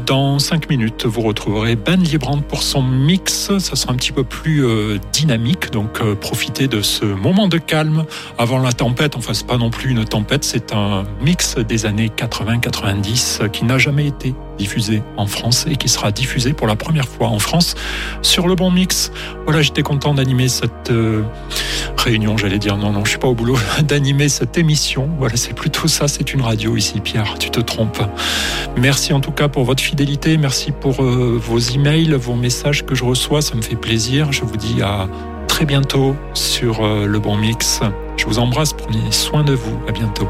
Speaker 1: Dans 5 minutes, vous retrouverez Ben Liebrand pour son mix. Ça sera un petit peu plus dynamique. Donc, profitez de ce moment de calme avant la tempête. Enfin, c'est pas non plus une tempête. C'est un mix des années 80-90 qui n'a jamais été diffusé en France et qui sera diffusé pour la première fois en France sur le bon mix. Voilà, j'étais content d'animer cette euh, réunion, j'allais dire non, non, je suis pas au boulot, d'animer cette émission. Voilà, c'est plutôt ça, c'est une radio ici, Pierre, tu te trompes. Merci en tout cas pour votre fidélité, merci pour euh, vos emails, vos messages que je reçois, ça me fait plaisir. Je vous dis à très bientôt sur euh, le bon mix. Je vous embrasse, prenez soin de vous, à bientôt.